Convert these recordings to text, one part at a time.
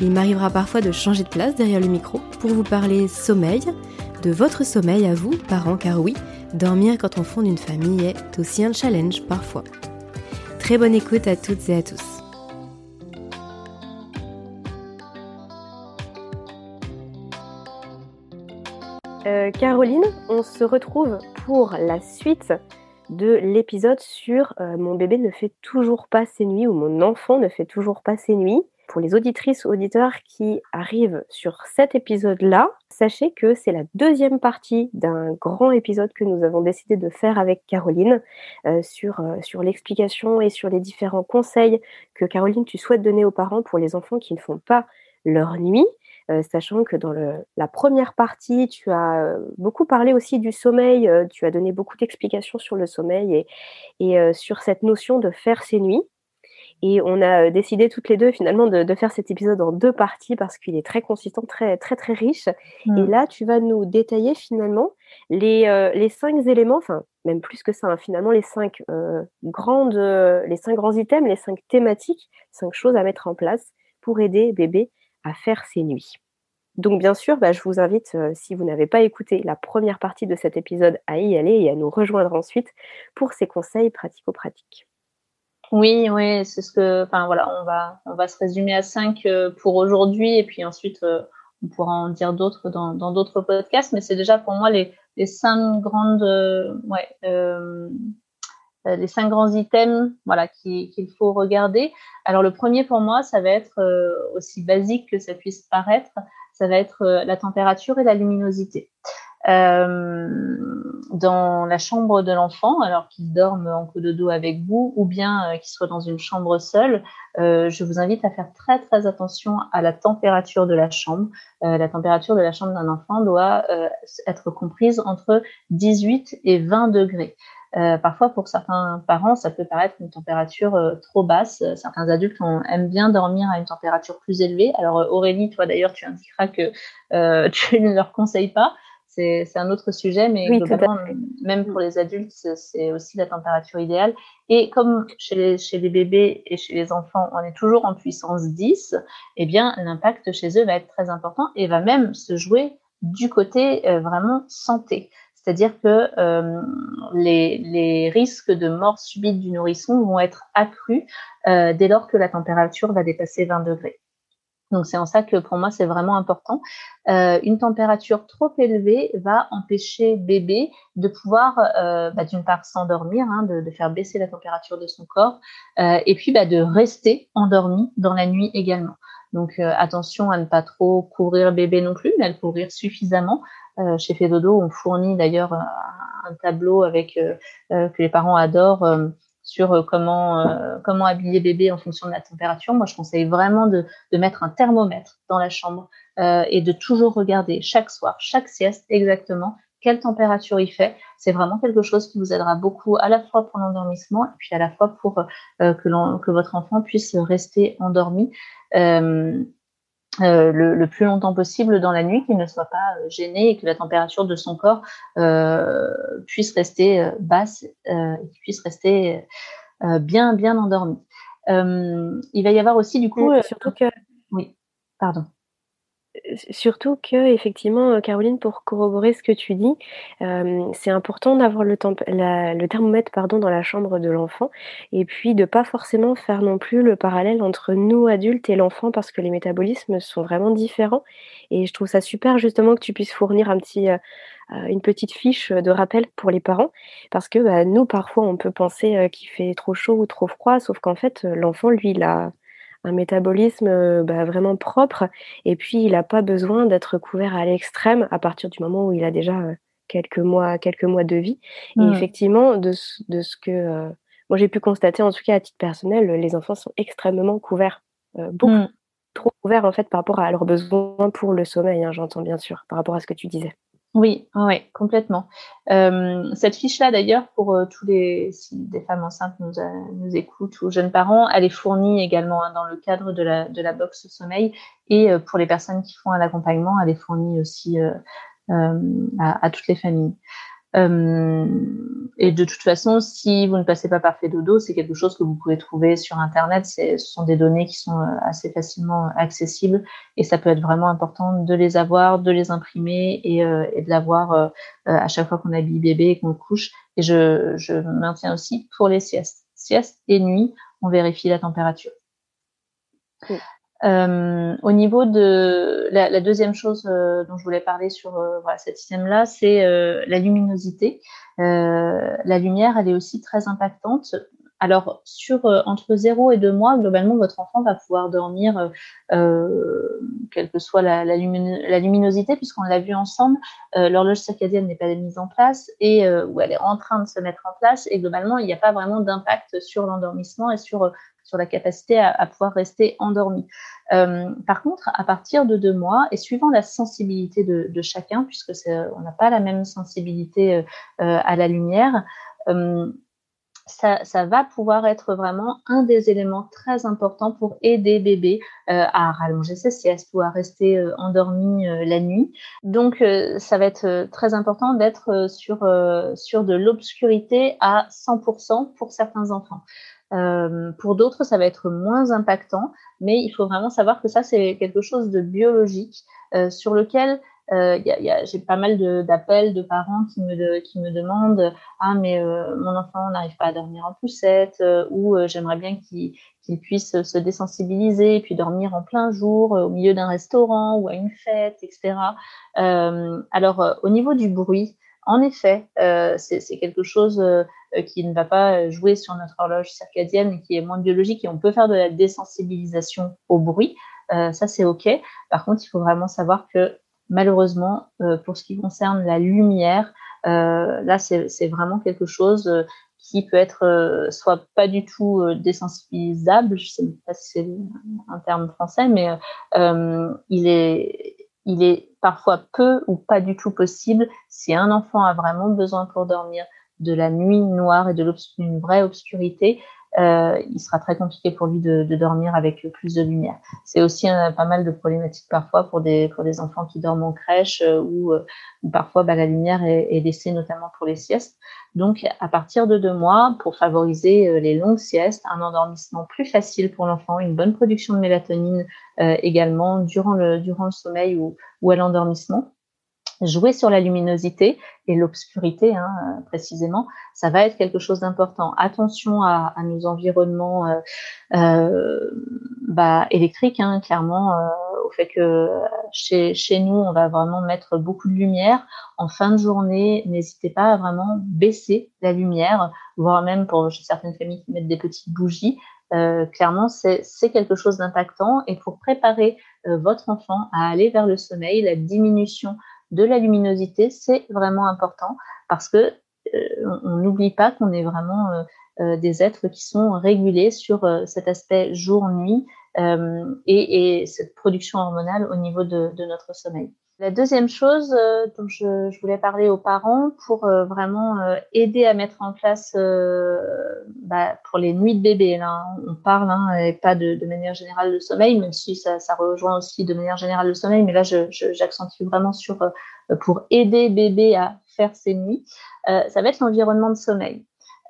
Il m'arrivera parfois de changer de place derrière le micro pour vous parler sommeil, de votre sommeil à vous, parents, car oui, dormir quand on fonde une famille est aussi un challenge parfois. Très bonne écoute à toutes et à tous. Euh, Caroline, on se retrouve pour la suite de l'épisode sur euh, Mon bébé ne fait toujours pas ses nuits ou Mon enfant ne fait toujours pas ses nuits. Pour les auditrices, auditeurs qui arrivent sur cet épisode-là, sachez que c'est la deuxième partie d'un grand épisode que nous avons décidé de faire avec Caroline euh, sur, sur l'explication et sur les différents conseils que Caroline, tu souhaites donner aux parents pour les enfants qui ne font pas leur nuit. Euh, sachant que dans la première partie, tu as euh, beaucoup parlé aussi du sommeil, euh, tu as donné beaucoup d'explications sur le sommeil et, sur cette notion de faire ses nuits. Et on a décidé toutes les deux finalement de, faire cet épisode en deux parties parce qu'il est très consistant, très très très riche. Et mmh. là, tu vas nous détailler finalement les, les cinq éléments, enfin même plus que ça, hein, finalement les cinq grandes, les cinq grands items, les cinq thématiques, cinq choses à mettre en place pour aider bébé à faire ses nuits. Donc bien sûr, bah, je vous invite, euh, si vous n'avez pas écouté la première partie de cet épisode, à y aller et à nous rejoindre ensuite pour ces conseils pratico-pratiques. Oui, oui, c'est ce que, enfin voilà, on va, on va se résumer à cinq euh, pour aujourd'hui et puis ensuite euh, on pourra en dire d'autres dans, d'autres podcasts, mais c'est déjà pour moi les, les cinq grandes, ouais, euh, les cinq grands items voilà qu'il faut regarder. Alors le premier pour moi, ça va être aussi basique que ça puisse paraître, ça va être la température et la luminosité. Dans la chambre de l'enfant, alors qu'il dorme en coup de dos avec vous, ou bien qu'il soit dans une chambre seule, je vous invite à faire très très attention à la température de la chambre. la température de la chambre d'un enfant doit être comprise entre 18 et 20 degrés. Euh, parfois, pour certains parents, ça peut paraître une température euh, trop basse. Certains adultes aiment bien dormir à une température plus élevée. Alors, euh, Aurélie, toi d'ailleurs, tu indiqueras que tu ne leur conseilles pas. C'est un autre sujet, mais globalement, même pour les adultes, c'est aussi la température idéale. Et comme chez les, chez les bébés et chez les enfants, on est toujours en puissance 10, eh bien, l'impact chez eux va être très important et va même se jouer du côté vraiment santé. C'est-à-dire que euh, les, risques de mort subite du nourrisson vont être accrus euh, dès lors que la température va dépasser 20 degrés. Donc c'est en ça que pour moi c'est vraiment important. Euh, une température trop élevée va empêcher bébé de pouvoir bah, d'une part s'endormir, hein, de, faire baisser la température de son corps, et puis bah, de rester endormi dans la nuit également. Donc attention à ne pas trop couvrir bébé non plus, mais à le couvrir suffisamment euh, chez Fedodo, on fournit d'ailleurs un, tableau avec euh, euh, que les parents adorent sur comment comment habiller bébé en fonction de la température. Moi, je conseille vraiment de, de mettre un thermomètre dans la chambre et de toujours regarder chaque soir, chaque sieste exactement quelle température il fait. C'est vraiment quelque chose qui vous aidera beaucoup à la fois pour l'endormissement et puis à la fois pour que, que votre enfant puisse rester endormi. Le, plus longtemps possible dans la nuit, qu'il ne soit pas gêné et que la température de son corps puisse rester basse et qu'il puisse rester bien, bien endormi. il va y avoir aussi du coup... surtout que... Oui, pardon. Surtout que, effectivement, euh, Caroline, pour corroborer ce que tu dis, euh, c'est important d'avoir le, thermomètre pardon, dans la chambre de l'enfant et puis de pas forcément faire non plus le parallèle entre nous adultes et l'enfant parce que les métabolismes sont vraiment différents. Et je trouve ça super justement que tu puisses fournir un petit, euh, une petite fiche de rappel pour les parents parce que bah, nous, parfois, on peut penser qu'il fait trop chaud ou trop froid, sauf qu'en fait, l'enfant, lui, il a un métabolisme euh, bah, vraiment propre. Et puis, il n'a pas besoin d'être couvert à l'extrême à partir du moment où il a déjà euh, quelques mois, quelques mois de vie. Et mmh. effectivement, de, de, ce que euh, moi j'ai pu constater, en tout cas à titre personnel, les enfants sont extrêmement couverts, beaucoup mmh. trop couverts en fait par rapport à leurs besoins pour le sommeil. Hein, j'entends bien sûr, par rapport à ce que tu disais. Oui, oui, complètement. Euh, cette fiche-là, d'ailleurs, pour euh, tous les, si des femmes enceintes nous, euh, nous écoutent ou jeunes parents, elle est fournie également hein, dans le cadre de la, de sommeil et pour les personnes qui font un accompagnement, elle est fournie aussi à, toutes les familles. Euh, et de toute façon, si vous ne passez pas par Fedodo, c'est quelque chose que vous pouvez trouver sur Internet. Ce sont des données qui sont euh, assez facilement accessibles et ça peut être vraiment important de les avoir, de les imprimer et, euh, de l'avoir à chaque fois qu'on habille bébé et qu'on couche. Et je, je maintiens aussi pour les siestes. Sieste et nuit, on vérifie la température. Euh, au niveau de la, la deuxième chose euh, dont je voulais parler sur euh, voilà, cette système-là, c'est la luminosité. la lumière, elle est aussi très impactante. Alors, sur entre 0 et 2 mois, globalement, votre enfant va pouvoir dormir, quelle que soit la, la, la luminosité, puisqu'on l'a vu ensemble, l'horloge circadienne n'est pas mise en place et où elle est en train de se mettre en place. Et globalement, il n'y a pas vraiment d'impact sur l'endormissement et sur sur la capacité à, pouvoir rester endormi. Euh, par contre, à partir de deux mois, et suivant la sensibilité de, chacun, puisque on n'a pas la même sensibilité euh, euh, à la lumière, euh, ça, va pouvoir être vraiment un des éléments très importants pour aider bébé euh, à rallonger ses siestes ou à rester euh, endormi euh, la nuit. Donc, ça va être très important d'être sur, sur de l'obscurité à 100% pour certains enfants. Euh, pour d'autres, ça va être moins impactant, mais il faut vraiment savoir que ça, c'est quelque chose de biologique euh, sur lequel euh, j'ai pas mal d'appels de, parents qui me, qui me demandent Ah, mais mon enfant n'arrive pas à dormir en poussette, ou j'aimerais bien qu'il puisse se désensibiliser et puis dormir en plein jour au milieu d'un restaurant ou à une fête, etc. alors, au niveau du bruit, en effet, euh, c'est quelque chose euh, qui ne va pas jouer sur notre horloge circadienne et qui est moins biologique et on peut faire de la désensibilisation au bruit. Euh, ça, c'est OK. Par contre, il faut vraiment savoir que malheureusement, pour ce qui concerne la lumière, là, c'est vraiment quelque chose qui peut être soit pas du tout désensibilisable, je sais pas si c'est un terme français, mais il est il est parfois peu ou pas du tout possible si un enfant a vraiment besoin pour dormir. De la nuit noire et de d'une vraie obscurité, euh, il sera très compliqué pour lui de, de dormir avec plus de lumière. C'est aussi euh, pas mal de problématiques parfois pour des, pour des enfants qui dorment en crèche euh, ou euh, où, parfois bah, la lumière est, est, laissée notamment pour les siestes. Donc à partir de deux mois, pour favoriser les longues siestes, un endormissement plus facile pour l'enfant, une bonne production de mélatonine également durant le, durant le sommeil ou, ou à l'endormissement jouer sur la luminosité et l'obscurité hein, précisément, ça va être quelque chose d'important. Attention à, nos environnements euh, euh, bah, électriques, hein, clairement, euh, au fait que chez, chez nous, on va vraiment mettre beaucoup de lumière. En fin de journée, n'hésitez pas à vraiment baisser la lumière, voire même pour certaines familles qui mettent des petites bougies. Euh, clairement, c'est quelque chose d'impactant et pour préparer euh, votre enfant à aller vers le sommeil, la diminution de la luminosité, c'est vraiment important parce que euh, on n'oublie pas qu'on est vraiment euh, euh, des êtres qui sont régulés sur cet aspect jour-nuit et, et, cette production hormonale au niveau de notre sommeil. La deuxième chose euh, dont je, voulais parler aux parents pour euh, vraiment euh, aider à mettre en place bah, pour les nuits de bébé, là, on parle hein, et pas de, de, manière générale le sommeil, même si ça, ça, rejoint aussi de manière générale le sommeil, mais là j'accentue vraiment sur pour aider bébé à faire ses nuits, ça va être l'environnement de sommeil.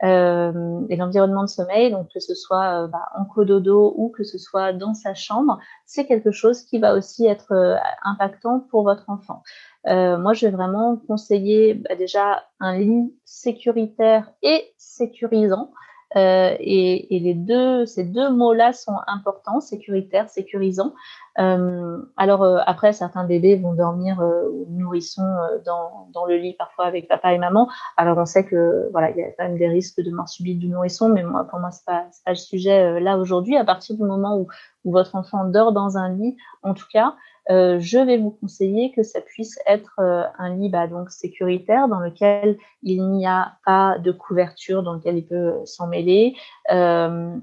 Euh, et l'environnement de sommeil, donc que ce soit euh, bah, en cododo ou que ce soit dans sa chambre, c'est quelque chose qui va aussi être euh, impactant pour votre enfant. moi, je vais vraiment conseiller bah, déjà un lit sécuritaire et sécurisant. Euh, et, les deux, ces deux mots-là sont importants, sécuritaire, sécurisant. Euh, alors euh, après, certains bébés vont dormir euh, nourrissons dans, le lit parfois avec papa et maman. Alors on sait que voilà, il y a quand même des risques de mort subite du nourrisson, mais moi pour moi c'est pas, pas le sujet là aujourd'hui. À partir du moment où votre enfant dort dans un lit, en tout cas, euh, je vais vous conseiller que ça puisse être euh, un lit donc sécuritaire dans lequel il n'y a pas de couverture dans lequel il peut s'en mêler. Euh,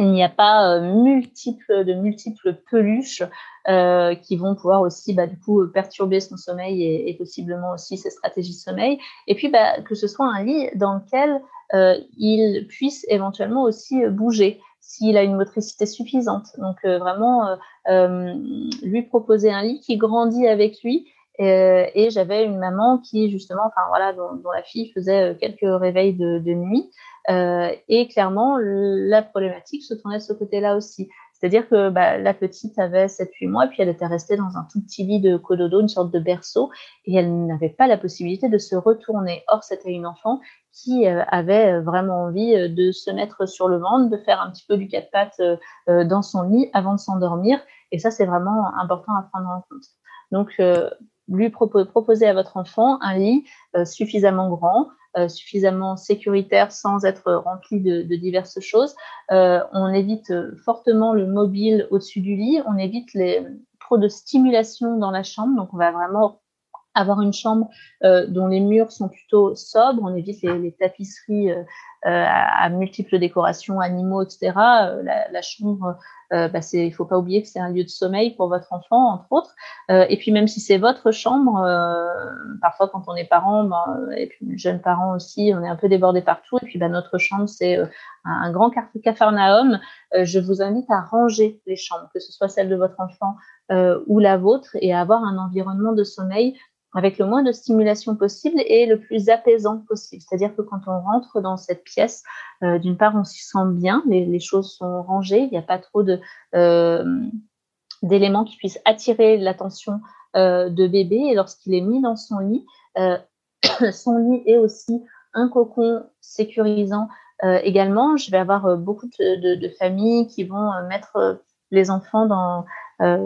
il n'y a pas de multiples peluches qui vont pouvoir aussi bah, du coup perturber son sommeil et, et, possiblement aussi ses stratégies de sommeil. Et puis bah, que ce soit un lit dans lequel il puisse éventuellement aussi bouger s'il a une motricité suffisante. Donc euh, vraiment euh, euh, lui proposer un lit qui grandit avec lui. et j'avais une maman qui justement, enfin voilà, dont, la fille faisait quelques réveils de, de nuit. et clairement, la problématique se tournait de ce côté-là aussi. C'est-à-dire que bah, la petite avait 7-8 mois, puis elle était restée dans un tout petit lit de cododo, une sorte de berceau, et elle n'avait pas la possibilité de se retourner. Or, c'était une enfant qui euh, avait euh, vraiment envie euh, de se mettre sur le ventre, de faire un petit peu du quatre pattes dans son lit avant de s'endormir. Et ça, c'est vraiment important à prendre en compte. Donc, lui proposer à votre enfant un lit suffisamment grand, suffisamment sécuritaire sans être rempli de, diverses choses. Euh, on évite fortement le mobile au-dessus du lit, on évite les, trop de stimulation dans la chambre, donc on va vraiment avoir une chambre euh, dont les murs sont plutôt sobres, on évite les, tapisseries euh, euh à, multiples décorations, animaux, etc. Euh, la, chambre, euh, bah il faut pas oublier que c'est un lieu de sommeil pour votre enfant, entre autres. et puis même si c'est votre chambre, parfois quand on est parent, ben, et puis jeunes parents aussi, on est un peu débordé partout. Et puis bah, notre chambre, c'est un, un, grand cafarnaum. je vous invite à ranger les chambres, que ce soit celle de votre enfant ou la vôtre, et à avoir un environnement de sommeil avec le moins de stimulation possible et le plus apaisant possible. C'est-à-dire que quand on rentre dans cette pièce, euh, d'une part, on s'y sent bien, les, choses sont rangées, il n'y a pas trop euh, d'éléments qui puissent attirer l'attention euh, de bébé. Et lorsqu'il est mis dans son lit, euh, son lit est aussi un cocon sécurisant également. Je vais avoir beaucoup de, familles qui vont mettre les enfants dans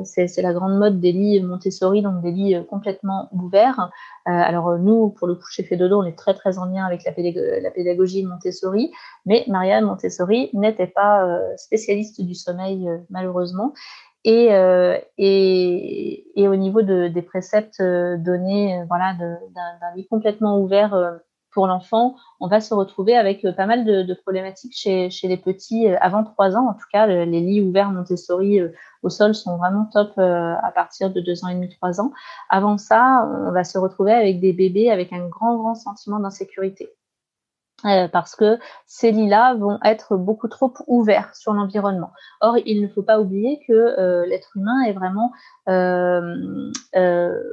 c'est la grande mode des lits Montessori, donc des lits euh, complètement ouverts. Euh, alors nous, pour le coup, chez Fedodo, on est très très en lien avec la, pédagogie Montessori, mais Marianne Montessori n'était pas spécialiste du sommeil malheureusement. Et, et, et, au niveau de, des préceptes donnés, voilà, d'un lit complètement ouvert pour l'enfant, on va se retrouver avec pas mal de, problématiques chez, les petits avant trois ans. En tout cas, les lits ouverts Montessori au sol sont vraiment top euh, à partir de deux ans et demi, trois ans. Avant ça, on va se retrouver avec des bébés avec un grand, grand sentiment d'insécurité. Euh, parce que ces lits-là vont être beaucoup trop ouverts sur l'environnement. Or, il ne faut pas oublier que euh, l'être humain est vraiment euh,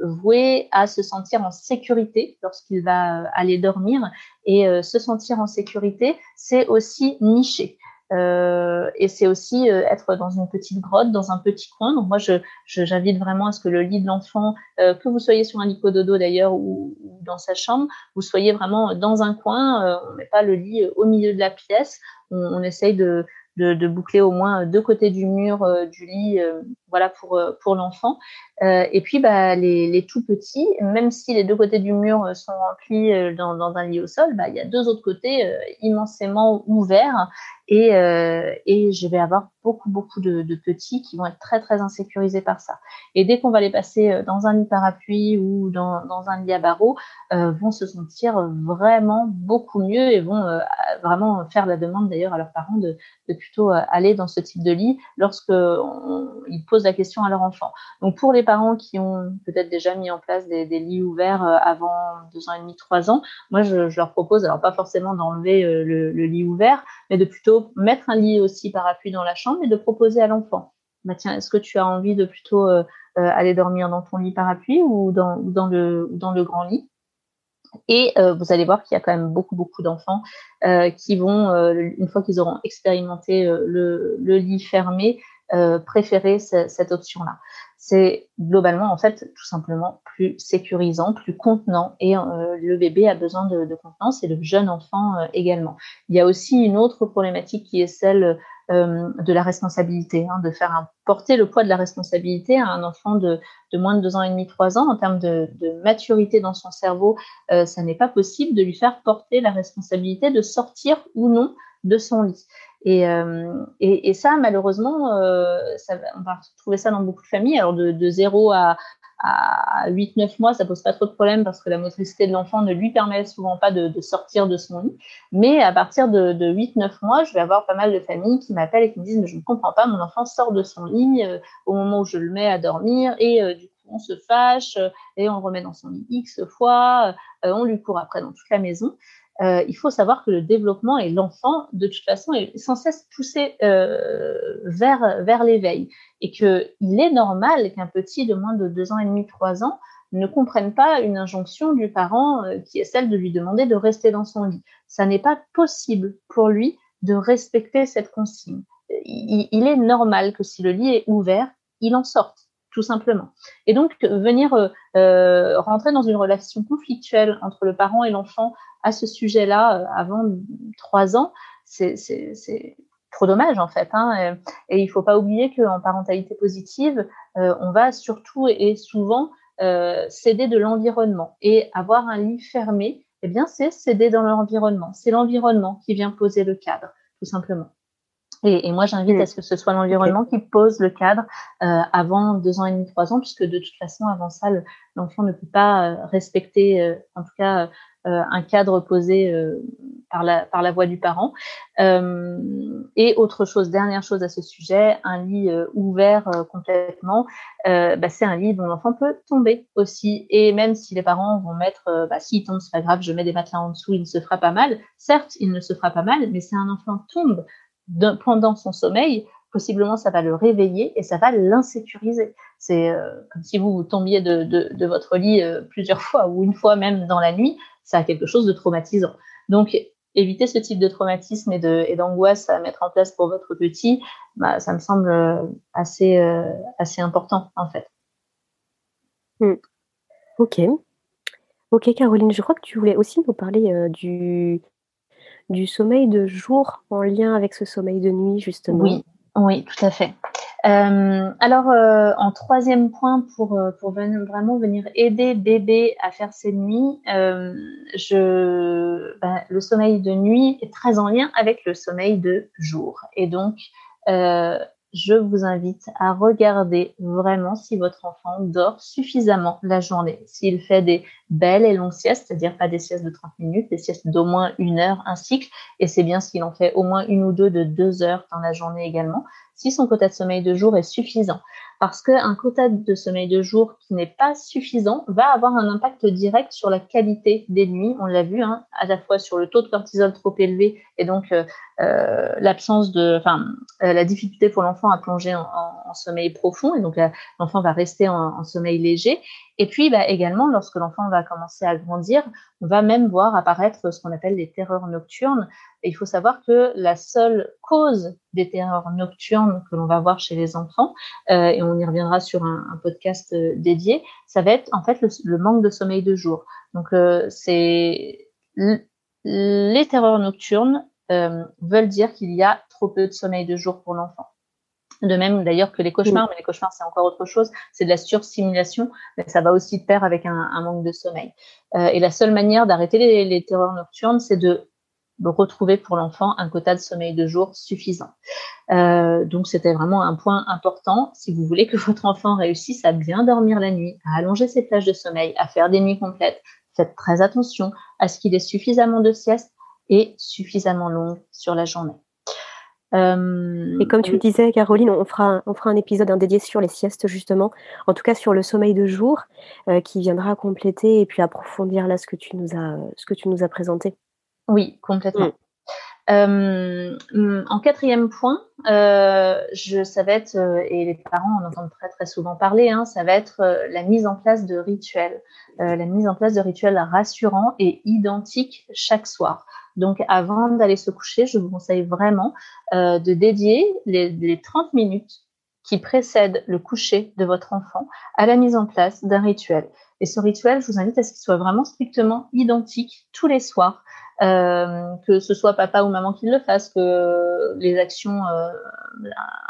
voué à se sentir en sécurité lorsqu'il va aller dormir. Et se sentir en sécurité, c'est aussi nicher. Euh, et c'est aussi euh, être dans une petite grotte, dans un petit coin. Donc moi, je, j'invite vraiment à ce que le lit de l'enfant, euh, que vous soyez sur un lit dodo d'ailleurs ou, ou, dans sa chambre, vous soyez vraiment dans un coin. on met pas le lit au milieu de la pièce. On, on essaye de, de, de, boucler au moins deux côtés du mur du lit, voilà pour pour l'enfant. Et puis bah les, tout petits, même si les deux côtés du mur sont remplis dans, dans un lit au sol, bah il y a deux autres côtés immensément ouverts et, euh, je vais avoir beaucoup, beaucoup de, petits qui vont être très, très insécurisés par ça. Et dès qu'on va les passer euh, dans un lit parapluie ou dans, un lit à barreaux, euh, vont se sentir vraiment beaucoup mieux et vont euh, vraiment faire la demande d'ailleurs à leurs parents de, plutôt euh, aller dans ce type de lit lorsqu'ils posent la question à leur enfant. Donc pour les parents qui ont peut-être déjà mis en place des, lits ouverts euh, avant deux ans et demi, trois ans, moi je, leur propose, alors pas forcément d'enlever euh, le, lit ouvert, mais de plutôt mettre un lit aussi parapluie dans la chambre et de proposer à l'enfant. Bah tiens, est-ce que tu as envie de plutôt aller dormir dans ton lit parapluie ou dans, dans, le, dans le grand lit? Et vous allez voir qu'il y a quand même beaucoup, beaucoup d'enfants qui vont, une fois qu'ils auront expérimenté le, lit fermé, préférer cette option-là c'est globalement en fait tout simplement plus sécurisant, plus contenant et euh, le bébé a besoin de, contenance et le jeune enfant euh, également. Il y a aussi une autre problématique qui est celle euh, de la responsabilité, hein, de faire porter le poids de la responsabilité à un enfant de, de, moins de deux ans et demi, trois ans en termes de, de maturité dans son cerveau. ça n'est pas possible de lui faire porter la responsabilité de sortir ou non de son lit. Et, euh, et, et, ça, malheureusement, euh, ça, on va retrouver ça dans beaucoup de familles. Alors, de, de 0 à, à 8-9 mois, ça pose pas trop de problème parce que la motricité de l'enfant ne lui permet souvent pas de, de, sortir de son lit. Mais à partir de, de 8-9 mois, je vais avoir pas mal de familles qui m'appellent et qui me disent, mais je ne comprends pas, mon enfant sort de son lit euh, au moment où je le mets à dormir et euh, du coup, on se fâche et on le remet dans son lit X fois, on lui court après dans toute la maison. Euh, il faut savoir que le développement et l'enfant, de toute façon, est sans cesse poussé euh, vers, vers l'éveil. Et qu'il est normal qu'un petit de moins de deux ans et demi, trois ans, ne comprenne pas une injonction du parent euh, qui est celle de lui demander de rester dans son lit. Ça n'est pas possible pour lui de respecter cette consigne. Il, est normal que si le lit est ouvert, il en sorte, tout simplement. Et donc, venir euh, rentrer dans une relation conflictuelle entre le parent et l'enfant à ce sujet-là euh, avant trois ans, c'est trop dommage en fait. Hein, et, il il faut pas oublier qu'en parentalité positive, euh, on va surtout et souvent euh, céder de l'environnement et avoir un lit fermé. Eh bien, c'est céder dans l'environnement. C'est l'environnement qui vient poser le cadre, tout simplement. Et, et moi, j'invite mm. à ce que ce soit l'environnement qui pose le cadre euh, avant deux ans et demi, trois ans, puisque de toute façon, avant ça, l'enfant ne peut pas respecter, euh, en tout cas, euh, un cadre posé euh, par la, par la voix du parent. Euh, et autre chose, dernière chose à ce sujet, un lit ouvert complètement, bah, c'est un lit dont l'enfant peut tomber aussi. Et même si les parents vont mettre, bah, s'il tombe, c'est pas grave, je mets des matelas en dessous, il ne se fera pas mal. Certes, il ne se fera pas mal, mais si un enfant tombe pendant son sommeil, possiblement ça va le réveiller et ça va l'insécuriser. C'est comme si vous, tombiez de, votre lit plusieurs fois ou une fois même dans la nuit, ça a quelque chose de traumatisant. Donc, éviter ce type de traumatisme et d'angoisse à mettre en place pour votre petit, bah, ça me semble euh, assez, euh, important en fait. Hmm. Ok. Ok Caroline, je crois que tu voulais aussi nous parler euh, du, du sommeil de jour en lien avec ce sommeil de nuit justement. Oui, oui, tout à fait. Euh, alors, euh, en troisième point, pour, euh, pour vraiment venir aider bébé à faire ses nuits, euh, je, ben, le sommeil de nuit est très en lien avec le sommeil de jour. Et donc, euh, je vous invite à regarder vraiment si votre enfant dort suffisamment la journée. S'il fait des belles et longues siestes, c'est-à-dire pas des siestes de 30 minutes, des siestes d'au moins une heure, un cycle, et c'est bien s'il en fait au moins une ou deux de deux heures dans la journée également si son quota de sommeil de jour est suffisant. Parce qu'un quota de sommeil de jour qui n'est pas suffisant va avoir un impact direct sur la qualité des nuits. On l'a vu, hein, à la fois sur le taux de cortisol trop élevé et donc euh, euh l'absence de, enfin, euh, la difficulté pour l'enfant à plonger en, sommeil profond et donc l'enfant va rester en, sommeil léger. Et puis bah, également, lorsque l'enfant va commencer à grandir, on va même voir apparaître ce qu'on appelle les terreurs nocturnes. Et il faut savoir que la seule cause des terreurs nocturnes que l'on va voir chez les enfants, et on y reviendra sur un, un, podcast euh, dédié, ça va être en fait le, le manque de sommeil de jour. Donc euh, c'est les terreurs nocturnes euh, veulent dire qu'il y a trop peu de sommeil de jour pour l'enfant. De même d'ailleurs que les cauchemars, mais les cauchemars c'est encore autre chose, c'est de la sursimulation, mais ça va aussi de pair avec un, un manque de sommeil. Euh, et la seule manière d'arrêter les, les, terreurs nocturnes, c'est de, retrouver pour l'enfant un quota de sommeil de jour suffisant. Euh, donc c'était vraiment un point important. Si vous voulez que votre enfant réussisse à bien dormir la nuit, à allonger ses plages de sommeil, à faire des nuits complètes, faites très attention à ce qu'il ait suffisamment de sieste et suffisamment longue sur la journée. et comme tu le disais, Caroline, on fera, on fera un épisode dédié sur les siestes, justement, en tout cas sur le sommeil de jour, qui viendra compléter et puis approfondir là ce que tu nous as, ce que tu nous as présenté. Oui, complètement. Mm. Euh, en quatrième point, euh, je, ça va être, euh, et les parents en entendent très très souvent parler, hein, ça va être la mise en place de rituels, la mise en place de rituels rassurants et identiques chaque soir. Donc avant d'aller se coucher, je vous conseille vraiment de dédier les, les 30 minutes qui précèdent le coucher de votre enfant à la mise en place d'un rituel. Et ce rituel, je vous invite à ce qu'il soit vraiment strictement identique tous les soirs euh, que ce soit papa ou maman qui le fasse, que les actions, euh,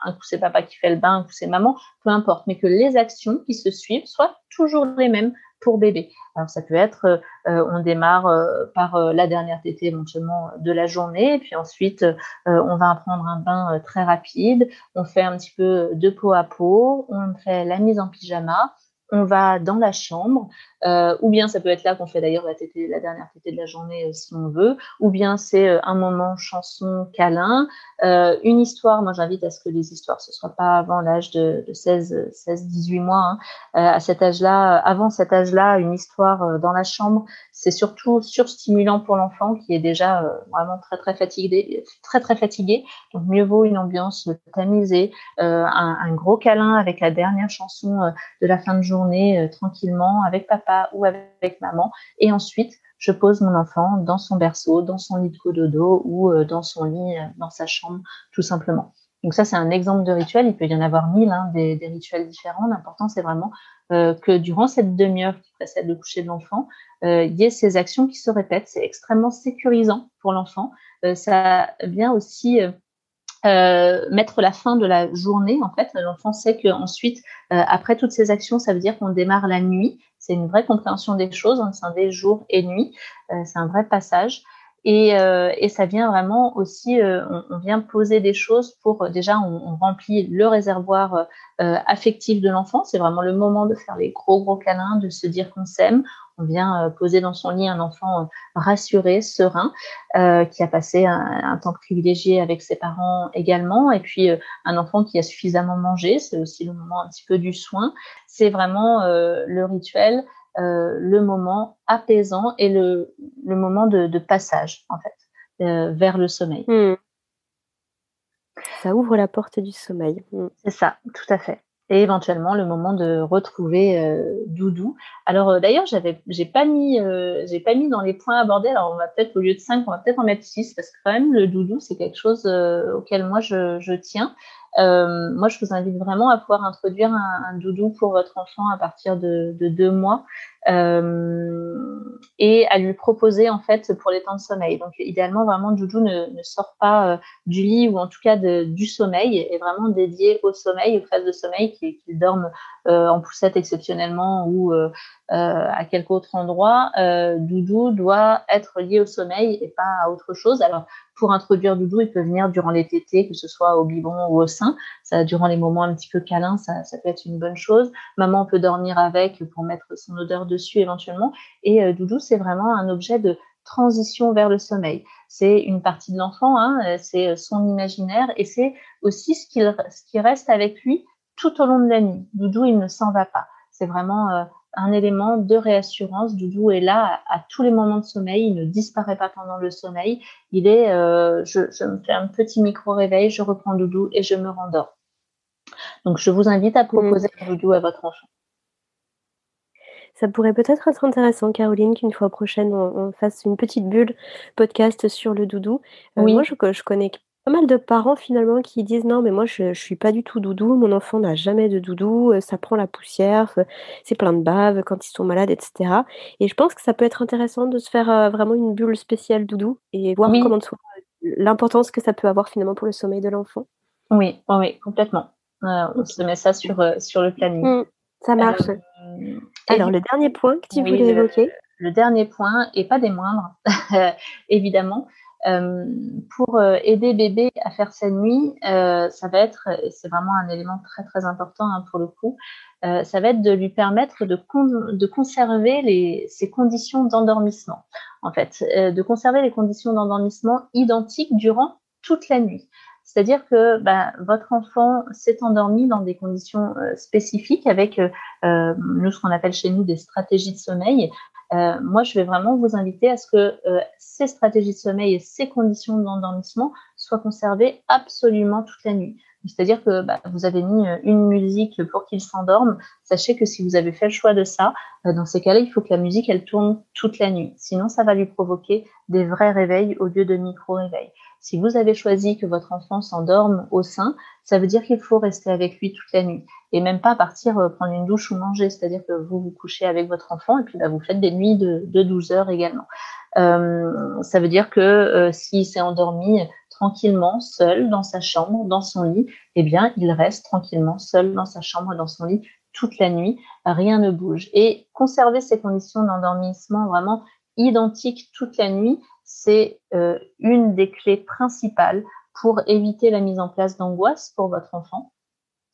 un coup c'est papa qui fait le bain, un coup c'est maman, peu importe, mais que les actions qui se suivent soient toujours les mêmes pour bébé. Alors ça peut être, euh, on démarre par la dernière tétée éventuellement de la journée, puis ensuite on va prendre un bain très rapide, on fait un petit peu de peau à peau, on fait la mise en pyjama, on va dans la chambre, euh, ou bien ça peut être là qu'on fait d'ailleurs la, la dernière tétée de la journée euh, si on veut, ou bien c'est euh, un moment chanson câlin, une histoire. Moi, j'invite à ce que les histoires ce soit pas avant l'âge de, 16, 16, 18 mois. Hein. à cet âge-là, avant cet âge-là, une histoire dans la chambre, c'est surtout surstimulant pour l'enfant qui est déjà vraiment très très fatigué, très très fatigué. Donc mieux vaut une ambiance tamisée, un, un, gros câlin avec la dernière chanson de la fin de journée tranquillement avec papa ou avec maman. Et ensuite, je pose mon enfant dans son berceau, dans son lit de cododo ou euh, dans son lit, euh, dans sa chambre, tout simplement. Donc ça, c'est un exemple de rituel. Il peut y en avoir mille, hein, des, rituels différents. L'important, c'est vraiment euh, que durant cette demi-heure qui précède le coucher de l'enfant, il y ait ces actions qui se répètent. C'est extrêmement sécurisant pour l'enfant. ça vient aussi euh, mettre la fin de la journée. En fait, l'enfant sait qu'ensuite, euh, après toutes ces actions, ça veut dire qu'on démarre la nuit. C'est une vraie compréhension des choses, on scindé jour et nuit. Euh, c'est un vrai passage. Et, euh, et, ça vient vraiment aussi, euh, on, vient poser des choses pour déjà, on, remplit le réservoir affectif de l'enfant. C'est vraiment le moment de faire les gros gros câlins, de se dire qu'on s'aime on vient euh, poser dans son lit un enfant euh, rassuré, serein, euh, qui a passé un, temps privilégié avec ses parents également, et puis un enfant qui a suffisamment mangé, c'est aussi le moment un petit peu du soin. C'est vraiment le rituel, le moment apaisant et le, moment de, passage, en fait, vers le sommeil. Hmm. Ça ouvre la porte du sommeil. Hmm. C'est ça, tout à fait et éventuellement le moment de retrouver euh, Doudou. Alors euh, d'ailleurs, j'avais, j'ai pas mis, euh, j'ai pas mis dans les points abordés. Alors on va peut-être au lieu de 5, on va peut-être en mettre 6 parce que quand même le Doudou c'est quelque chose auquel moi je, je tiens. Moi, je vous invite vraiment à pouvoir introduire un, doudou pour votre enfant à partir de, de deux mois. euh, et à lui proposer en fait pour les temps de sommeil. Donc idéalement vraiment Doudou ne, sort pas euh, du lit ou en tout cas du sommeil est vraiment dédié au sommeil, aux phases de sommeil qu'il dorme euh, en poussette exceptionnellement ou euh, à quelque autre endroit. Doudou doit être lié au sommeil et pas à autre chose. Alors pour introduire Doudou, il peut venir durant les tétés, que ce soit au biberon ou au sein. Ça, durant les moments un petit peu câlins, ça, ça peut être une bonne chose. Maman peut dormir avec pour mettre son odeur dessus éventuellement. Et euh, Doudou, c'est vraiment un objet de transition vers le sommeil. C'est une partie de l'enfant, hein, euh, c'est euh, son imaginaire et c'est aussi ce, ce qui reste avec lui tout au long de la nuit. Doudou, il ne s'en va pas. C'est vraiment un élément de réassurance. Doudou est là à, tous les moments de sommeil. Il ne disparaît pas pendant le sommeil. Il est, je, je, me fais un petit micro réveil, je reprends Doudou et je me rendors. Donc, je vous invite à proposer mmh. Doudou à votre enfant. Ça pourrait peut-être être intéressant, Caroline, qu'une fois prochaine, on, fasse une petite bulle podcast sur le doudou. Euh, oui. Moi, je, je, connais pas mal de parents finalement qui disent non, mais moi, je, ne suis pas du tout doudou, mon enfant n'a jamais de doudou, euh, ça prend la poussière, c'est plein de bave quand ils sont malades, etc. Et je pense que ça peut être intéressant de se faire euh, vraiment une bulle spéciale doudou et voir comment l'importance que ça peut avoir finalement pour le sommeil de l'enfant. Oui, oui, complètement. On se met ça sur, sur le planning. Mmh, ça marche. Alors, le dernier point que tu voulais évoquer le, dernier point, et pas des moindres, évidemment, euh, pour euh, aider bébé à faire sa nuit, euh, ça va être, c'est vraiment un élément très très important hein, pour le coup, ça va être de lui permettre de, de conserver les, ses conditions d'endormissement, en fait, de conserver les conditions d'endormissement identiques durant toute la nuit. C'est-à-dire que bah, votre enfant s'est endormi dans des conditions spécifiques avec nous ce qu'on appelle chez nous des stratégies de sommeil. moi, je vais vraiment vous inviter à ce que ces stratégies de sommeil et ces conditions d'endormissement soient conservées absolument toute la nuit. C'est-à-dire que bah, vous avez mis euh, une musique pour qu'il s'endorme. Sachez que si vous avez fait le choix de ça, euh, dans ces cas-là, il faut que la musique, elle tourne toute la nuit. Sinon, ça va lui provoquer des vrais réveils au lieu de micro-réveils. Si vous avez choisi que votre enfant s'endorme au sein, ça veut dire qu'il faut rester avec lui toute la nuit et même pas partir euh, prendre une douche ou manger. C'est-à-dire que vous vous couchez avec votre enfant et puis bah, vous faites des nuits de, de 12 heures également. Euh, ça veut dire que euh, s'il s'est endormi tranquillement, seul dans sa chambre, dans son lit, eh bien, il reste tranquillement seul dans sa chambre, dans son lit toute la nuit, rien ne bouge. Et conserver ces conditions d'endormissement vraiment identiques toute la nuit, c'est euh, une des clés principales pour éviter la mise en place d'angoisse pour votre enfant,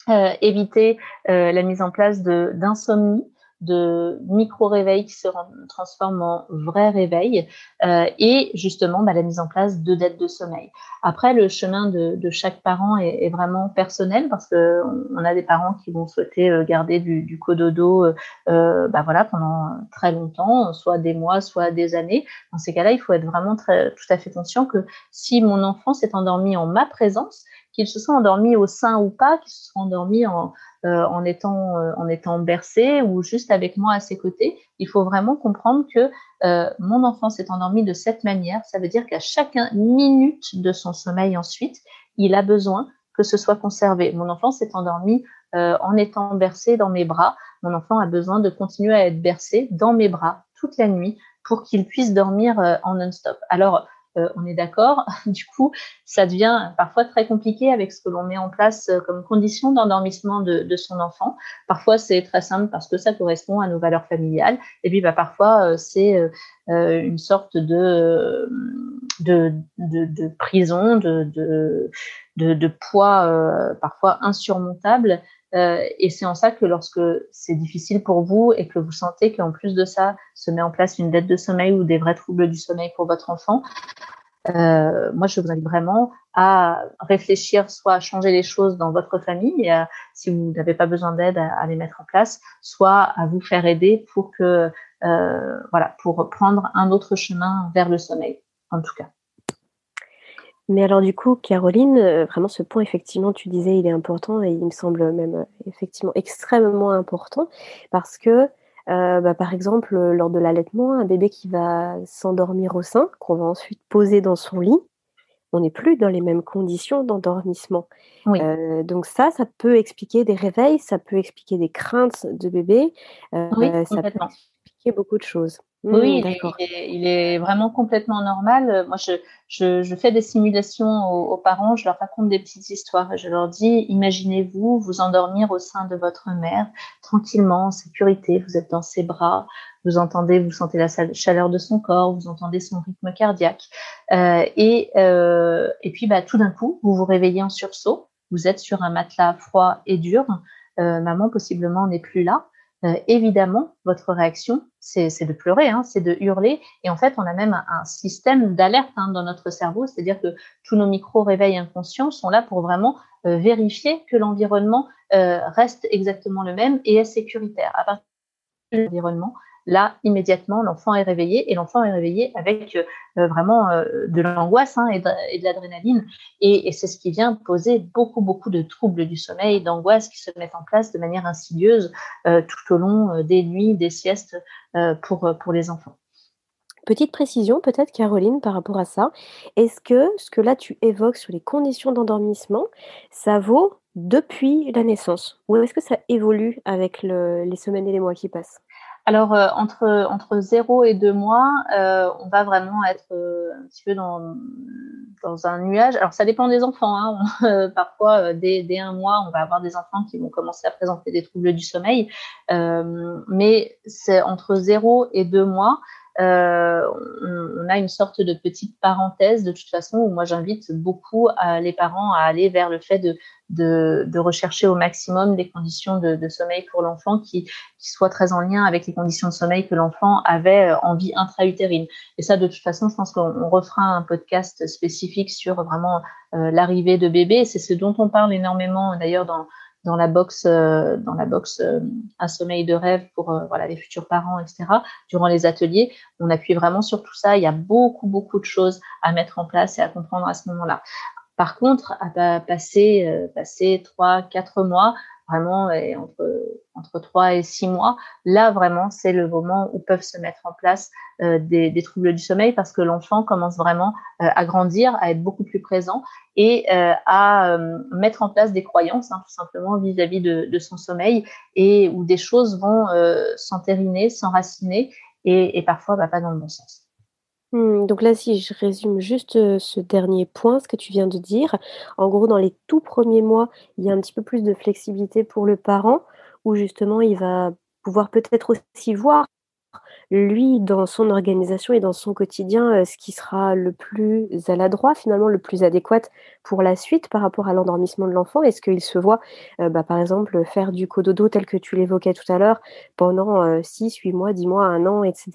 euh, éviter euh, la mise en place d'insomnie, de micro-réveils qui se transforment en vrai réveil euh, et justement bah, la mise en place de dettes de sommeil. Après, le chemin de, de chaque parent est, est, vraiment personnel parce que on a des parents qui vont souhaiter euh, garder du, du cododo euh, euh, bah, voilà, pendant très longtemps, soit des mois, soit des années. Dans ces cas-là, il faut être vraiment très, tout à fait conscient que si mon enfant s'est endormi en ma présence, qu'il se soit endormi au sein ou pas, qu'il se soit endormi en, euh, en, étant, euh, bercé ou juste avec moi à ses côtés. Il faut vraiment comprendre que euh, mon enfant s'est endormi de cette manière. Ça veut dire qu'à chaque minute de son sommeil ensuite, il a besoin que ce soit conservé. Mon enfant s'est endormi en étant bercé dans mes bras. Mon enfant a besoin de continuer à être bercé dans mes bras toute la nuit pour qu'il puisse dormir en non-stop. Alors, euh, on est d'accord. Du coup, ça devient parfois très compliqué avec ce que l'on met en place euh, comme condition d'endormissement de, son enfant. Parfois, c'est très simple parce que ça correspond à nos valeurs familiales. Et puis, bah, parfois, euh, c'est une sorte de, de, de, prison, de, de, poids parfois insurmontable euh, et c'est en ça que lorsque c'est difficile pour vous et que vous sentez qu'en plus de ça se met en place une dette de sommeil ou des vrais troubles du sommeil pour votre enfant, euh, moi je vous invite vraiment à réfléchir soit à changer les choses dans votre famille, si vous n'avez pas besoin d'aide à, les mettre en place, soit à vous faire aider pour que euh, voilà pour prendre un autre chemin vers le sommeil en tout cas. Mais alors du coup, Caroline, euh, vraiment ce point, effectivement, tu disais, il est important et il me semble même euh, effectivement extrêmement important parce que, euh, bah, par exemple, lors de l'allaitement, un bébé qui va s'endormir au sein, qu'on va ensuite poser dans son lit, on n'est plus dans les mêmes conditions d'endormissement. Oui. donc ça, ça peut expliquer des réveils, ça peut expliquer des craintes de bébé, oui, ça peut expliquer beaucoup de choses. Oui, mmh, il est, vraiment complètement normal. Moi, je, fais des simulations aux, parents, je leur raconte des petites histoires. Je leur dis, imaginez-vous vous endormir au sein de votre mère, tranquillement, en sécurité. Vous êtes dans ses bras, vous entendez, vous sentez la chaleur de son corps, vous entendez son rythme cardiaque. Euh, et, euh, et puis, bah, tout d'un coup, vous vous réveillez en sursaut. Vous êtes sur un matelas froid et dur. Euh, maman possiblement n'est plus là. Euh, évidemment, votre réaction, c'est de pleurer, hein, c'est de hurler. Et en fait, on a même un, système d'alerte hein, dans notre cerveau, c'est-à-dire que tous nos micro-réveils inconscients sont là pour vraiment euh, vérifier que l'environnement euh, reste exactement le même et est sécuritaire. Là, immédiatement, l'enfant est réveillé et l'enfant est réveillé avec euh, vraiment euh, de l'angoisse hein, et de, l'adrénaline. Et, c'est ce qui vient poser beaucoup, beaucoup de troubles du sommeil, d'angoisse qui se mettent en place de manière insidieuse euh, tout au long des nuits, des siestes pour, pour les enfants. Petite précision peut-être, Caroline, par rapport à ça. Est-ce que ce que là tu évoques sur les conditions d'endormissement, ça vaut depuis la naissance? Ou est-ce que ça évolue avec les semaines et les mois qui passent? Alors, euh, entre, entre 0 et 2 mois, euh, on va vraiment être euh, un petit peu dans, dans un nuage. Alors, ça dépend des enfants. Hein. parfois, dès, dès un mois, on va avoir des enfants qui vont commencer à présenter des troubles du sommeil. mais c'est entre 0 et 2 mois. Euh, on, a une sorte de petite parenthèse de toute façon où moi j'invite beaucoup les parents à aller vers le fait de, rechercher au maximum des conditions de, sommeil pour l'enfant qui, qui soient très en lien avec les conditions de sommeil que l'enfant avait en vie intra-utérine. Et ça, de toute façon, je pense qu'on refera un podcast spécifique sur vraiment l'arrivée de bébé. C'est ce dont on parle énormément d'ailleurs dans dans la box, euh, dans la box euh, un sommeil de rêve pour euh, voilà les futurs parents, etc. Durant les ateliers, on appuie vraiment sur tout ça. Il y a beaucoup beaucoup de choses à mettre en place et à comprendre à ce moment-là. Par contre, à passer passer trois quatre mois vraiment entre entre trois et six mois, là vraiment c'est le moment où peuvent se mettre en place des, des, troubles du sommeil parce que l'enfant commence vraiment à grandir, à être beaucoup plus présent et euh, à euh, mettre en place des croyances, hein, tout simplement vis-à-vis de, son sommeil, et où des choses vont euh, s'entériner, s'enraciner, et, et parfois bah, pas dans le bon sens. Hmm, donc là, si je résume juste ce dernier point, ce que tu viens de dire, en gros, dans les tout premiers mois, il y a un petit peu plus de flexibilité pour le parent, où justement, il va pouvoir peut-être aussi voir lui, dans son organisation et dans son quotidien, euh, ce qui sera le plus à l'adroit, finalement, le plus adéquat pour la suite par rapport à l'endormissement de l'enfant? Est-ce qu'il se voit, euh, bah, par exemple, faire du cododo tel que tu l'évoquais tout à l'heure pendant 6, euh, 8 mois, 10 mois, un an, etc.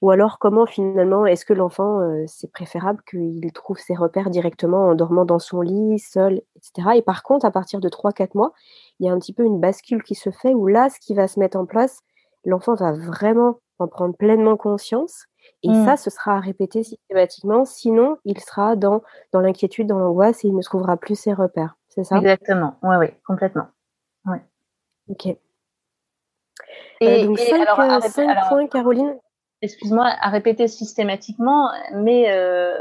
Ou alors, comment finalement, est-ce que l'enfant, c'est préférable qu'il trouve ses repères directement en dormant dans son lit, seul, etc. Et par contre, à partir de 3-4 mois, il y a un petit peu une bascule qui se fait où là, ce qui va se mettre en place, l'enfant va vraiment en prendre pleinement conscience. Et mmh. ça, ce sera à répéter systématiquement. Sinon, il sera dans, dans l'inquiétude, dans l'angoisse et il ne trouvera plus ses repères. C'est ça? Exactement. Oui, oui, complètement. Ouais. Ok. Euh, et, donc, cinq, euh, points, Caroline? Excuse-moi, à répéter systématiquement, mais, euh,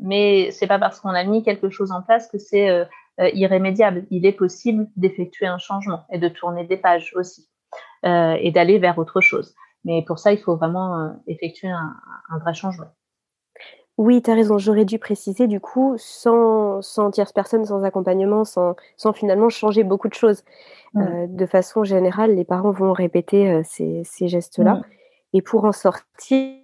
mais c'est pas parce qu'on a mis quelque chose en place que c'est euh, irrémédiable. Il est possible d'effectuer un changement et de tourner des pages aussi et d'aller vers autre chose. Mais pour ça, il faut vraiment euh, effectuer un, vrai changement. Oui, tu as raison. J'aurais dû préciser, du coup, sans, sans tierce personne, sans accompagnement, sans, sans finalement changer beaucoup de choses. Euh, de façon générale, les parents vont répéter euh, ces, ces gestes-là. Et pour en sortir,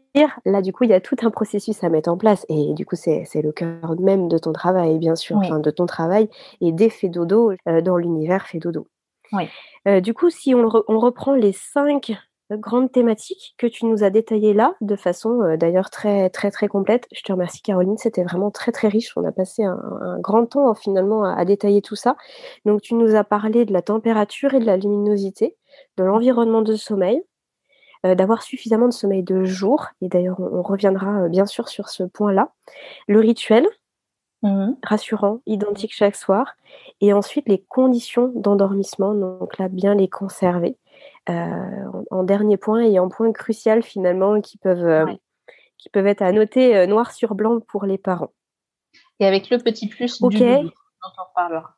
là, du coup, il y a tout un processus à mettre en place. Et du coup, c'est le cœur même de ton travail, bien sûr, enfin, de ton travail et des faits dodo dans l'univers fait dodo. Oui. du coup, si on, on, reprend les cinq grande thématique que tu nous as détaillée là, de façon euh, d'ailleurs très très très complète. Je te remercie Caroline, c'était vraiment très très riche. On a passé un, grand temps finalement à, détailler tout ça. Donc tu nous as parlé de la température et de la luminosité, de l'environnement de sommeil, euh, d'avoir suffisamment de sommeil de jour. Et d'ailleurs on, reviendra euh, bien sûr sur ce point-là. Le rituel. Mmh rassurant, identique chaque soir, et ensuite les conditions d'endormissement, donc là bien les conserver, euh, en, dernier point et en point crucial finalement qui peuvent, qui peuvent être à noter noir sur blanc pour les parents. Et avec le petit plus du doudou dont on parlera.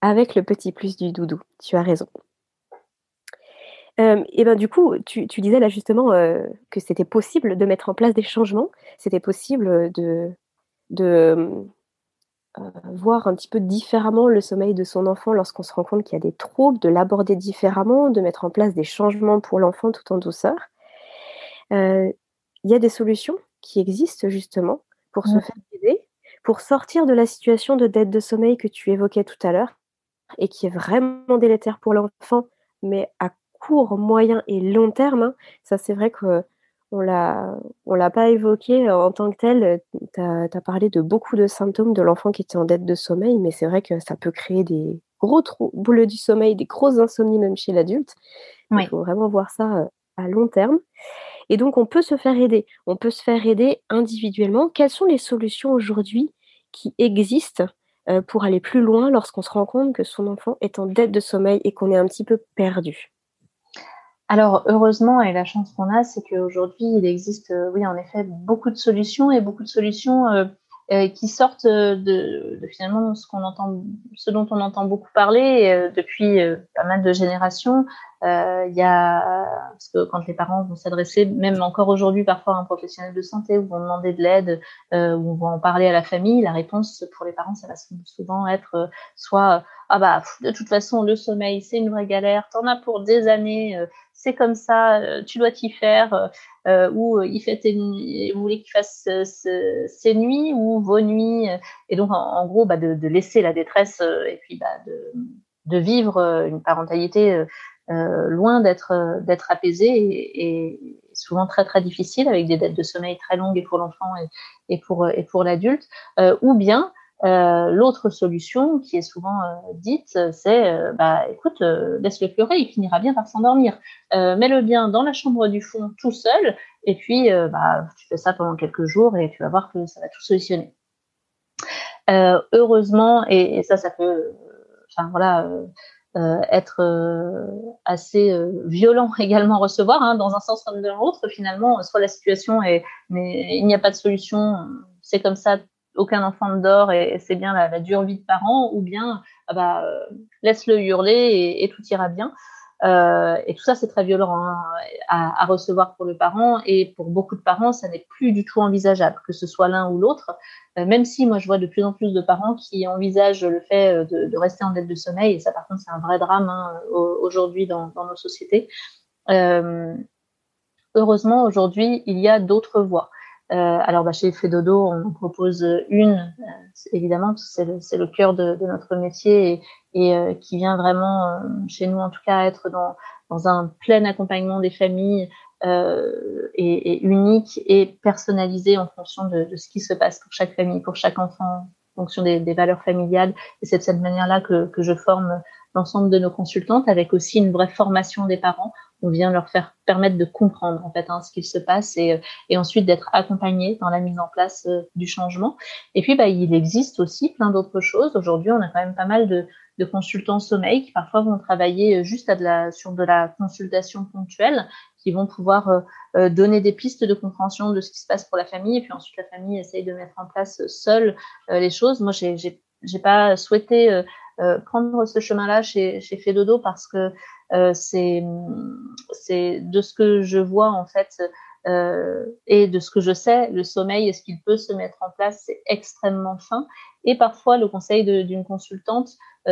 Avec le petit plus du doudou, tu as raison. Et ben du coup, tu, tu disais là justement que c'était possible de mettre en place des changements, c'était possible de, de euh, voir un petit peu différemment le sommeil de son enfant lorsqu'on se rend compte qu'il y a des troubles, de l'aborder différemment, de mettre en place des changements pour l'enfant tout en douceur. Il y a des solutions qui existent justement pour se faire aider, pour sortir de la situation de dette de sommeil que tu évoquais tout à l'heure et qui est vraiment délétère pour l'enfant, mais à court, moyen et long terme. Hein. Ça, c'est vrai que on l'a on l'a pas évoqué en tant que tel. Tu as, parlé de beaucoup de symptômes de l'enfant qui était en dette de sommeil, mais c'est vrai que ça peut créer des gros troubles du sommeil, des grosses insomnies même chez l'adulte. Il faut vraiment voir ça euh, à long terme. Et donc, on peut se faire aider. On peut se faire aider individuellement. Quelles sont les solutions aujourd'hui qui existent euh, pour aller plus loin lorsqu'on se rend compte que son enfant est en dette de sommeil et qu'on est un petit peu perdu? Alors heureusement et la chance qu'on a, c'est qu'aujourd'hui il existe, euh, oui en effet, beaucoup de solutions et beaucoup de solutions euh, euh, qui sortent de, finalement ce qu'on entend, ce dont on entend beaucoup parler depuis pas mal de générations. Il y a parce que quand les parents vont s'adresser, même encore aujourd'hui parfois à un professionnel de santé ou vont demander de l'aide ou vont en parler à la famille, la réponse pour les parents ça va souvent être soit ah bah de toute façon le sommeil c'est une vraie galère, t'en as pour des années c'est comme ça, tu dois t'y faire, ou il fait tes vous voulez qu'il fasse ses nuits ou vos nuits, et donc en, gros bah, de, laisser la détresse et puis bah, de, vivre une parentalité loin d'être apaisée et, souvent très très difficile avec des dettes de sommeil très longues pour l'enfant et, pour et pour l'adulte, ou bien euh, l'autre solution qui est souvent euh, dite, c'est euh, bah écoute, laisse-le pleurer, il finira bien par s'endormir. Mets-le bien dans la chambre du fond tout seul, et puis bah tu fais ça pendant quelques jours et tu vas voir que ça va tout solutionner. heureusement, et, ça, ça peut, enfin voilà. être assez violent également recevoir, hein, dans un sens comme dans l'autre. Finalement, soit la situation est, mais il n'y a pas de solution, c'est comme ça, aucun enfant ne dort et, c'est bien la, dure vie de parents, ou bien ah bah, euh, laisse-le hurler et, tout ira bien. Euh, et tout ça, c'est très violent hein, à, recevoir pour le parent. Et pour beaucoup de parents, ça n'est plus du tout envisageable, que ce soit l'un ou l'autre. Euh, même si moi, je vois de plus en plus de parents qui envisagent le fait de, rester en dette de sommeil. Et ça, par contre, c'est un vrai drame hein, aujourd'hui dans, dans, nos sociétés. heureusement, aujourd'hui, il y a d'autres voies. Euh, alors, bah, chez Fedodo, on en propose une, euh, évidemment, c'est le, le, cœur de, de, notre métier et, et euh, qui vient vraiment, chez nous en tout cas, être dans, dans un plein accompagnement des familles euh, et, et, unique et personnalisé en fonction de, de, ce qui se passe pour chaque famille, pour chaque enfant, en fonction des, des valeurs familiales. Et c'est de cette manière-là que, que je forme l'ensemble de nos consultantes, avec aussi une vraie formation des parents. On vient leur faire permettre de comprendre en fait hein, ce qu'il se passe et, et ensuite d'être accompagnés dans la mise en place euh, du changement. Et puis bah, il existe aussi plein d'autres choses. Aujourd'hui, on a quand même pas mal de, de consultants sommeil qui parfois vont travailler euh, juste à de la, sur de la consultation ponctuelle, qui vont pouvoir euh, euh, donner des pistes de compréhension de ce qui se passe pour la famille, et puis ensuite la famille essaye de mettre en place seule les choses. Moi, j'ai j'ai pas souhaité euh, prendre ce chemin-là chez, chez Fedodo parce que euh, c'est de ce que je vois en fait euh, et de ce que je sais, le sommeil, est-ce qu'il peut se mettre en place, c'est extrêmement fin. Et parfois, le conseil d'une consultante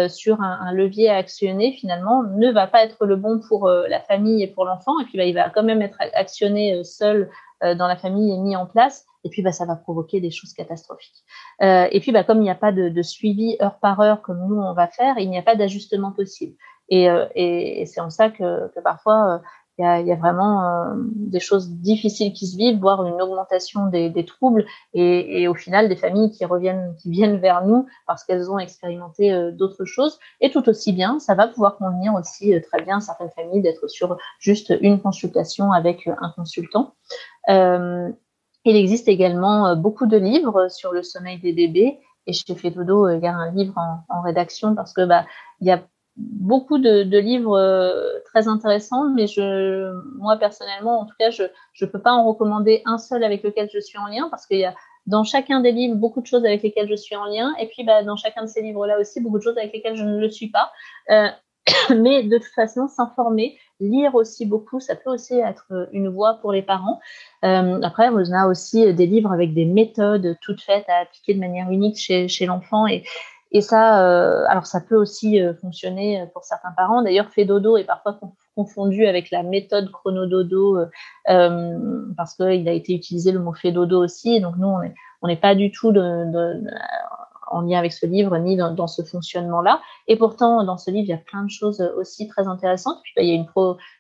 sur un, un, levier à actionner, finalement, ne va pas être le bon pour la famille et pour l'enfant. Et puis, bah, il va quand même être actionné seul dans la famille et mis en place et puis bah, ça va provoquer des choses catastrophiques. Euh, et puis bah, comme il n'y a pas de, de, suivi heure par heure comme nous on va faire, il n'y a pas d'ajustement possible. Et, euh, et, et c'est en ça que, que parfois euh, il y, a, y, a, vraiment euh, des choses difficiles qui se vivent, voire une augmentation des, des troubles, et, et, au final des familles qui reviennent, qui viennent vers nous parce qu'elles ont expérimenté euh, d'autres choses. Et tout aussi bien, ça va pouvoir convenir aussi très bien certaines familles d'être sur juste une consultation avec un consultant. Euh, il existe également euh, beaucoup de livres sur le sommeil des bébés. Et chez euh, il y a un livre en, rédaction parce que bah, il y a beaucoup de, livres euh, très intéressants, mais je, moi personnellement, en tout cas, je ne peux pas en recommander un seul avec lequel je suis en lien parce qu'il y a dans chacun des livres beaucoup de choses avec lesquelles je suis en lien, et puis bah, dans chacun de ces livres-là aussi beaucoup de choses avec lesquelles je ne le suis pas. mais de toute façon, s'informer, lire aussi beaucoup, ça peut aussi être une voie pour les parents. Euh, après, on a aussi des livres avec des méthodes toutes faites à appliquer de manière unique chez, l'enfant et ça, euh, alors ça peut aussi euh, fonctionner pour certains parents. D'ailleurs, Fedodo est parfois confondu avec la méthode chronododo euh, parce qu'il a été utilisé le mot Fedodo aussi. Et donc nous, on n'est pas du tout de, en lien avec ce livre ni dans, ce fonctionnement-là. Et pourtant, dans ce livre, il y a plein de choses aussi très intéressantes. Puis, bah, il y a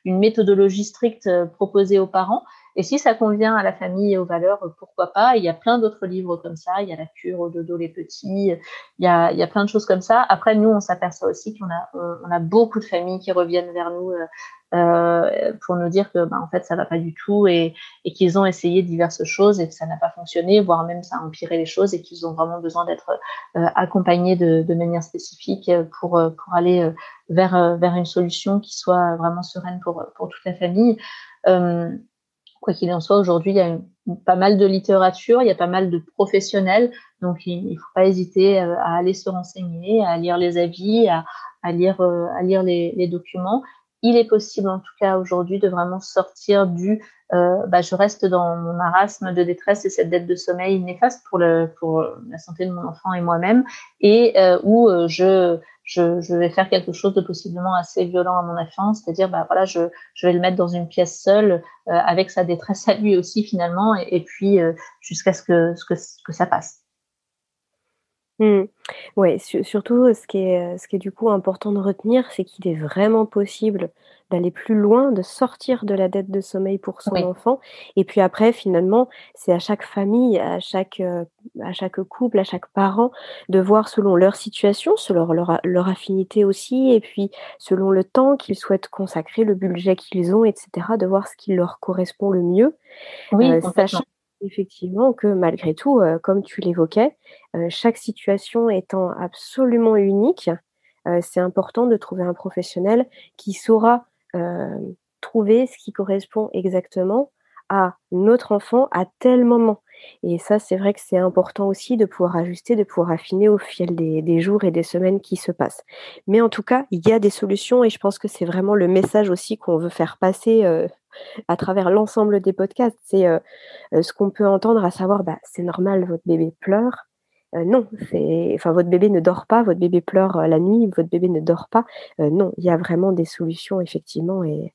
une méthodologie stricte euh, proposée aux parents. Et si ça convient à la famille et aux valeurs, pourquoi pas? Il y a plein d'autres livres comme ça. Il y a la cure au dodo les petits. Il y a, il y a plein de choses comme ça. Après, nous, on s'aperçoit aussi qu'on a, on a beaucoup de familles qui reviennent vers nous euh, euh, pour nous dire que bah, en fait ça va pas du tout et, et qu'ils ont essayé diverses choses et que ça n'a pas fonctionné, voire même ça a empiré les choses et qu'ils ont vraiment besoin d'être euh, accompagnés de, de, manière spécifique pour, pour aller euh, vers, euh, vers une solution qui soit vraiment sereine pour, pour toute la famille. Quoi qu'il en soit, aujourd'hui, il y a pas mal de littérature, il y a pas mal de professionnels, donc il ne faut pas hésiter à aller se renseigner, à lire les avis, à, lire, à lire les, les documents. Il est possible en tout cas aujourd'hui de vraiment sortir du euh, bah, je reste dans mon marasme de détresse et cette dette de sommeil néfaste pour, le, pour la santé de mon enfant et moi-même et euh, où euh, je, je, vais faire quelque chose de possiblement assez violent à mon enfant, c'est-à-dire, bah voilà, je, vais le mettre dans une pièce seule avec sa détresse à lui aussi finalement, et, puis jusqu'à ce que, ce que ça passe. Mmh. Ouais, surtout, ce qui est, ce qui est du coup important de retenir, c'est qu'il est vraiment possible d'aller plus loin, de sortir de la dette de sommeil pour son enfant. Et puis après, finalement, c'est à chaque famille, à chaque, à chaque couple, à chaque parent, de voir selon leur situation, selon leur, leur, affinité aussi, et puis selon le temps qu'ils souhaitent consacrer, le budget qu'ils ont, etc., de voir ce qui leur correspond le mieux. Oui, effectivement que malgré tout, euh, comme tu l'évoquais, euh, chaque situation étant absolument unique, euh, c'est important de trouver un professionnel qui saura trouver ce qui correspond exactement à notre enfant à tel moment. Et ça, c'est vrai que c'est important aussi de pouvoir ajuster, de pouvoir affiner au fil des, jours et des semaines qui se passent. Mais en tout cas, il y a des solutions et je pense que c'est vraiment le message aussi qu'on veut faire passer à travers l'ensemble des podcasts. C'est euh, euh, ce qu'on peut entendre, à savoir, bah, c'est normal, votre bébé pleure. Euh, non, c'est, enfin, votre bébé ne dort pas, votre bébé pleure la nuit, votre bébé ne dort pas. non, il y a vraiment des solutions, effectivement, et,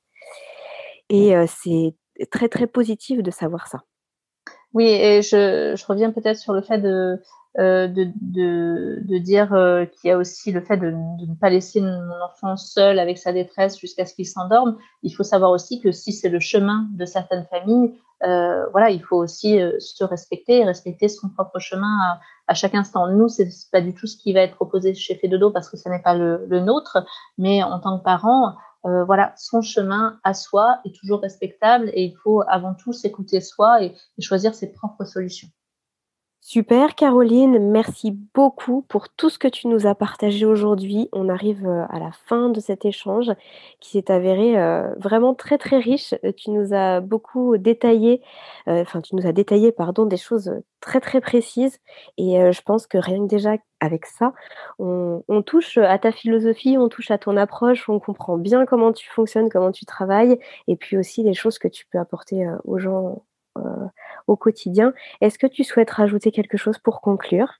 et c'est très, très positif de savoir ça. Oui, et je, je reviens peut-être sur le fait de, euh, de, de, de, dire euh, qu'il y a aussi le fait de, de, ne pas laisser mon enfant seul avec sa détresse jusqu'à ce qu'il s'endorme. Il faut savoir aussi que si c'est le chemin de certaines familles, euh, voilà, il faut aussi euh, se respecter et respecter son propre chemin à, à chaque instant. Nous, c'est pas du tout ce qui va être proposé chez Fedodo parce que ce n'est pas le, le, nôtre, mais en tant que parent, euh, voilà, son chemin à soi est toujours respectable et il faut avant tout s'écouter soi et, et choisir ses propres solutions. Super Caroline, merci beaucoup pour tout ce que tu nous as partagé aujourd'hui. On arrive euh, à la fin de cet échange qui s'est avéré euh, vraiment très très riche. Euh, tu nous as beaucoup détaillé, enfin tu nous as détaillé pardon des choses très très précises et je pense que rien que déjà avec ça, on, touche à ta philosophie, on touche à ton approche, on comprend bien comment tu fonctionnes, comment tu travailles et puis aussi les choses que tu peux apporter aux gens au quotidien. Est-ce que tu souhaites rajouter quelque chose pour conclure?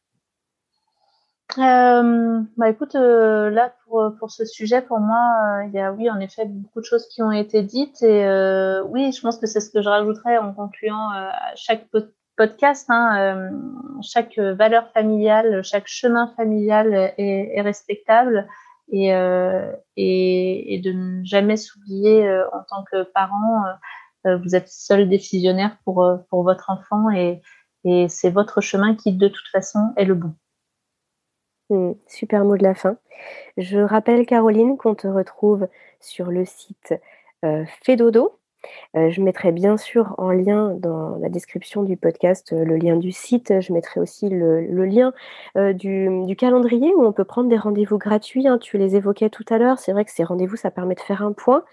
Euh, bah écoute, euh, là pour, pour ce sujet, pour moi, il y a oui en effet beaucoup de choses qui ont été dites et oui, je pense que c'est ce que je rajouterais en concluant chaque podcast. Hein, chaque valeur familiale, chaque chemin familial est, respectable et, et, et, de ne jamais s'oublier en tant que parent euh, vous êtes seul décisionnaire pour, euh, pour votre enfant et, et c'est votre chemin qui, de toute façon, est le bon. Hmm, super mot de la fin. Je rappelle, Caroline, qu'on te retrouve sur le site euh, Fedodo. Euh, je mettrai bien sûr en lien dans la description du podcast le lien du site. Je mettrai aussi le, le lien du, du, calendrier où on peut prendre des rendez-vous gratuits. Hein. Tu les évoquais tout à l'heure. C'est vrai que ces rendez-vous, ça permet de faire un point.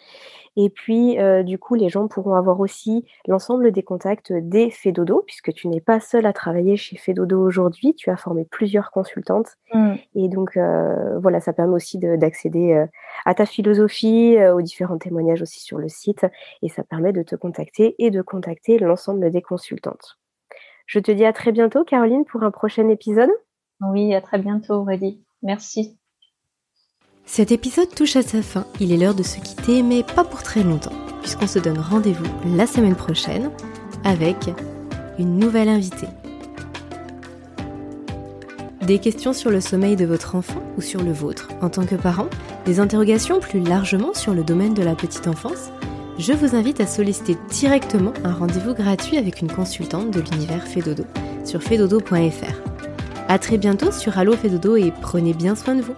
Et puis, euh, du coup, les gens pourront avoir aussi l'ensemble des contacts des Fedodo, puisque tu n'es pas seule à travailler chez Fedodo aujourd'hui. Tu as formé plusieurs consultantes. Mmh. Et donc, euh, voilà, ça permet aussi d'accéder euh, à ta philosophie, aux différents témoignages aussi sur le site. Et ça permet de te contacter et de contacter l'ensemble des consultantes. Je te dis à très bientôt, Caroline, pour un prochain épisode. Oui, à très bientôt, Aurélie. Merci. Cet épisode touche à sa fin. Il est l'heure de se quitter, mais pas pour très longtemps, puisqu'on se donne rendez-vous la semaine prochaine avec une nouvelle invitée. Des questions sur le sommeil de votre enfant ou sur le vôtre en tant que parent? Des interrogations plus largement sur le domaine de la petite enfance? Je vous invite à solliciter directement un rendez-vous gratuit avec une consultante de l'univers Fedodo sur fedodo.fr. A très bientôt sur Allo Fedodo et prenez bien soin de vous